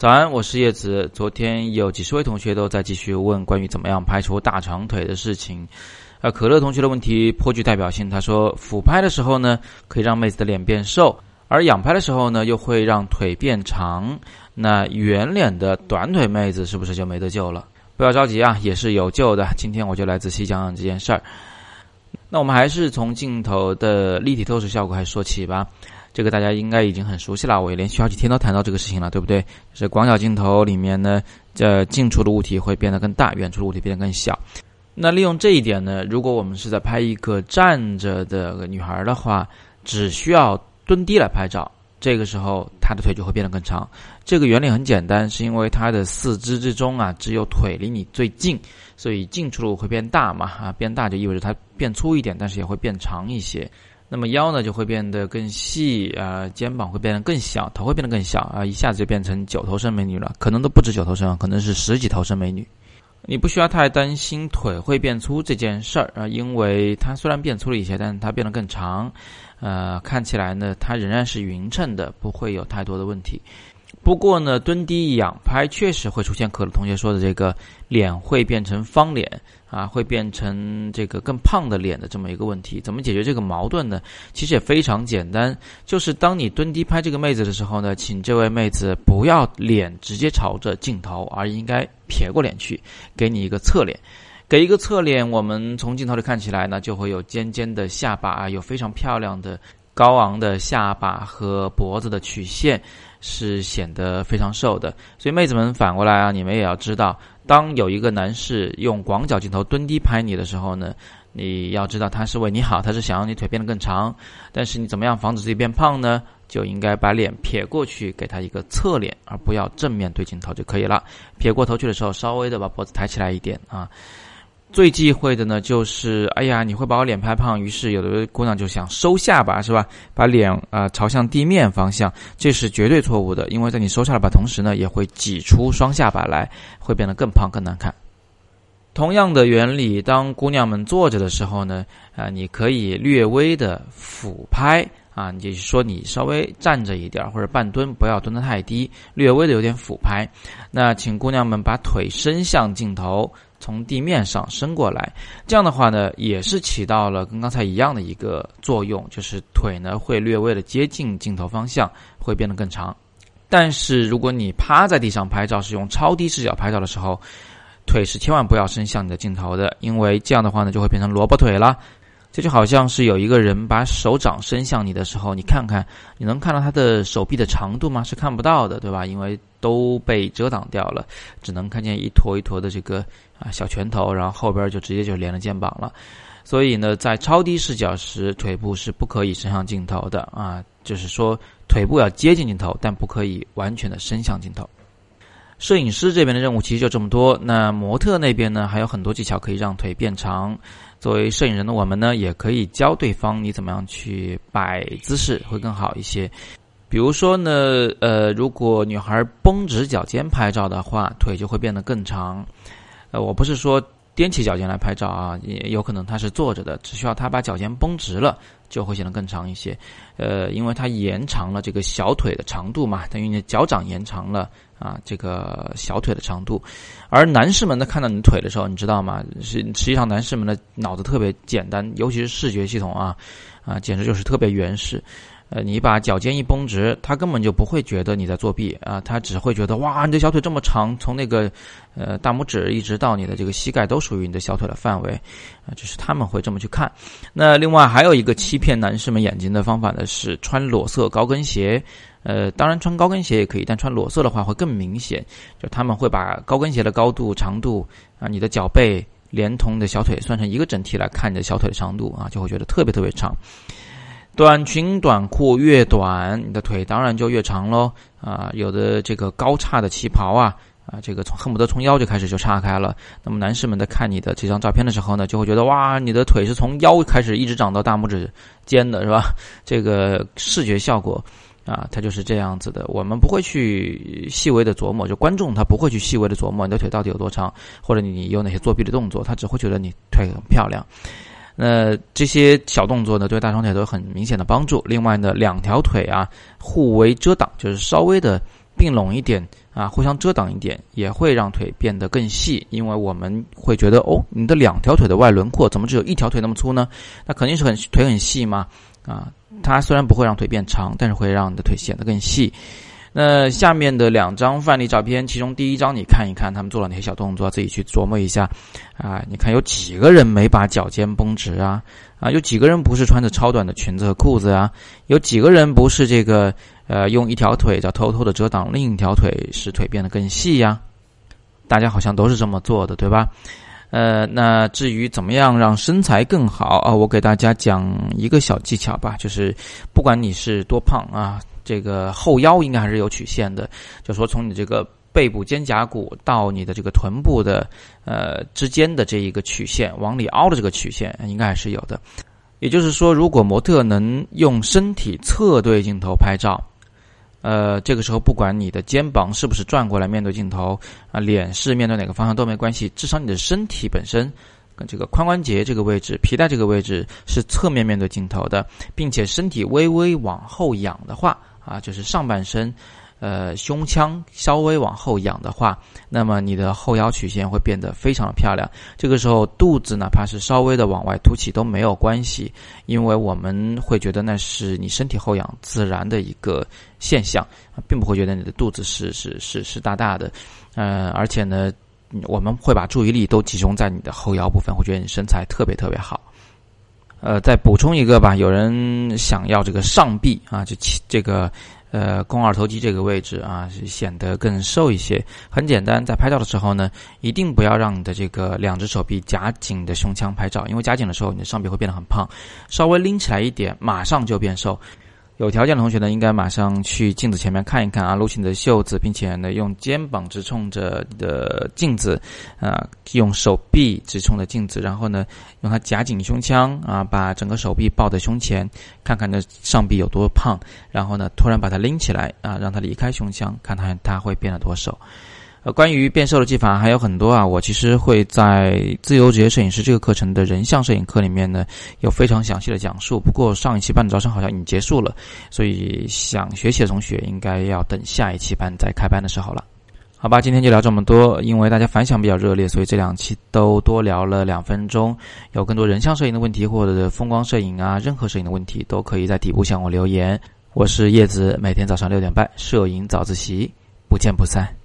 早安，我是叶子。昨天有几十位同学都在继续问关于怎么样拍出大长腿的事情。呃，可乐同学的问题颇具代表性。他说，俯拍的时候呢，可以让妹子的脸变瘦，而仰拍的时候呢，又会让腿变长。那圆脸的短腿妹子是不是就没得救了？不要着急啊，也是有救的。今天我就来仔细讲讲这件事儿。那我们还是从镜头的立体透视效果开始说起吧。这个大家应该已经很熟悉了，我也连续好几天都谈到这个事情了，对不对？就是广角镜头里面呢，这近处的物体会变得更大，远处的物体变得更小。那利用这一点呢，如果我们是在拍一个站着的女孩的话，只需要蹲低来拍照，这个时候她的腿就会变得更长。这个原理很简单，是因为她的四肢之中啊，只有腿离你最近，所以近处的会变大嘛，啊，变大就意味着它变粗一点，但是也会变长一些。那么腰呢就会变得更细啊，肩膀会变得更小，头会变得更小啊，一下子就变成九头身美女了，可能都不止九头身，可能是十几头身美女。你不需要太担心腿会变粗这件事儿啊，因为它虽然变粗了一些，但是它变得更长，呃，看起来呢它仍然是匀称的，不会有太多的问题。不过呢，蹲低仰拍确实会出现可乐同学说的这个脸会变成方脸啊，会变成这个更胖的脸的这么一个问题。怎么解决这个矛盾呢？其实也非常简单，就是当你蹲低拍这个妹子的时候呢，请这位妹子不要脸直接朝着镜头，而应该撇过脸去，给你一个侧脸。给一个侧脸，我们从镜头里看起来呢，就会有尖尖的下巴啊，有非常漂亮的高昂的下巴和脖子的曲线。是显得非常瘦的，所以妹子们反过来啊，你们也要知道，当有一个男士用广角镜头蹲低拍你的时候呢，你要知道他是为你好，他是想让你腿变得更长。但是你怎么样防止自己变胖呢？就应该把脸撇过去，给他一个侧脸，而不要正面对镜头就可以了。撇过头去的时候，稍微的把脖子抬起来一点啊。最忌讳的呢，就是哎呀，你会把我脸拍胖，于是有的姑娘就想收下巴，是吧？把脸啊朝向地面方向，这是绝对错误的，因为在你收下巴同时呢，也会挤出双下巴来，会变得更胖更难看。同样的原理，当姑娘们坐着的时候呢，啊，你可以略微的俯拍。啊，你就说你稍微站着一点或者半蹲，不要蹲得太低，略微的有点俯拍。那请姑娘们把腿伸向镜头，从地面上伸过来。这样的话呢，也是起到了跟刚才一样的一个作用，就是腿呢会略微的接近镜头方向，会变得更长。但是如果你趴在地上拍照，是用超低视角拍照的时候，腿是千万不要伸向你的镜头的，因为这样的话呢，就会变成萝卜腿了。这就好像是有一个人把手掌伸向你的时候，你看看，你能看到他的手臂的长度吗？是看不到的，对吧？因为都被遮挡掉了，只能看见一坨一坨的这个啊小拳头，然后后边就直接就连了肩膀了。所以呢，在超低视角时，腿部是不可以伸向镜头的啊，就是说腿部要接近镜头，但不可以完全的伸向镜头。摄影师这边的任务其实就这么多，那模特那边呢，还有很多技巧可以让腿变长。作为摄影人的我们呢，也可以教对方你怎么样去摆姿势会更好一些。比如说呢，呃，如果女孩绷直脚尖拍照的话，腿就会变得更长。呃，我不是说踮起脚尖来拍照啊，也有可能她是坐着的，只需要她把脚尖绷直了，就会显得更长一些。呃，因为它延长了这个小腿的长度嘛，等于你脚掌延长了。啊，这个小腿的长度，而男士们呢，看到你腿的时候，你知道吗？是实际上男士们的脑子特别简单，尤其是视觉系统啊，啊，简直就是特别原始。呃，你把脚尖一绷直，他根本就不会觉得你在作弊啊，他只会觉得哇，你的小腿这么长，从那个呃大拇指一直到你的这个膝盖都属于你的小腿的范围，啊，就是他们会这么去看。那另外还有一个欺骗男士们眼睛的方法呢，是穿裸色高跟鞋。呃，当然穿高跟鞋也可以，但穿裸色的话会更明显。就他们会把高跟鞋的高度、长度啊，你的脚背连同你的小腿算成一个整体来看你的小腿的长度啊，就会觉得特别特别长。短裙短裤越短，你的腿当然就越长喽啊。有的这个高叉的旗袍啊啊，这个从恨不得从腰就开始就叉开了。那么男士们在看你的这张照片的时候呢，就会觉得哇，你的腿是从腰开始一直长到大拇指尖的，是吧？这个视觉效果。啊，它就是这样子的。我们不会去细微的琢磨，就观众他不会去细微的琢磨你的腿到底有多长，或者你有哪些作弊的动作，他只会觉得你腿很漂亮。那这些小动作呢，对大长腿都有很明显的帮助。另外呢，两条腿啊互为遮挡，就是稍微的并拢一点啊，互相遮挡一点，也会让腿变得更细。因为我们会觉得，哦，你的两条腿的外轮廓怎么只有一条腿那么粗呢？那肯定是很腿很细嘛。啊，它虽然不会让腿变长，但是会让你的腿显得更细。那下面的两张范例照片，其中第一张你看一看，他们做了哪些小动作，自己去琢磨一下。啊，你看有几个人没把脚尖绷直啊？啊，有几个人不是穿着超短的裙子和裤子啊？有几个人不是这个呃用一条腿叫偷偷的遮挡另一条腿，使腿变得更细呀？大家好像都是这么做的，对吧？呃，那至于怎么样让身材更好啊，我给大家讲一个小技巧吧，就是不管你是多胖啊。这个后腰应该还是有曲线的，就说从你这个背部肩胛骨到你的这个臀部的呃之间的这一个曲线往里凹的这个曲线应该还是有的。也就是说，如果模特能用身体侧对镜头拍照，呃，这个时候不管你的肩膀是不是转过来面对镜头啊，脸是面对哪个方向都没关系，至少你的身体本身跟这个髋关节这个位置、皮带这个位置是侧面面对镜头的，并且身体微微往后仰的话。啊，就是上半身，呃，胸腔稍微往后仰的话，那么你的后腰曲线会变得非常的漂亮。这个时候，肚子哪怕是稍微的往外凸起都没有关系，因为我们会觉得那是你身体后仰自然的一个现象，并不会觉得你的肚子是是是是大大的。呃，而且呢，我们会把注意力都集中在你的后腰部分，会觉得你身材特别特别好。呃，再补充一个吧，有人想要这个上臂啊，就这个呃肱二头肌这个位置啊，显得更瘦一些。很简单，在拍照的时候呢，一定不要让你的这个两只手臂夹紧的胸腔拍照，因为夹紧的时候，你的上臂会变得很胖。稍微拎起来一点，马上就变瘦。有条件的同学呢，应该马上去镜子前面看一看啊，撸起你的袖子，并且呢，用肩膀直冲着的镜子，啊，用手臂直冲着镜子，然后呢，用它夹紧胸腔啊，把整个手臂抱在胸前，看看那上臂有多胖，然后呢，突然把它拎起来啊，让它离开胸腔，看看它会变得多瘦。呃，关于变瘦的技法还有很多啊，我其实会在自由职业摄影师这个课程的人像摄影课里面呢，有非常详细的讲述。不过上一期班的招生好像已经结束了，所以想学习的同学应该要等下一期班再开班的时候了。好吧，今天就聊这么多，因为大家反响比较热烈，所以这两期都多聊了两分钟。有更多人像摄影的问题或者风光摄影啊，任何摄影的问题都可以在底部向我留言。我是叶子，每天早上六点半摄影早自习，不见不散。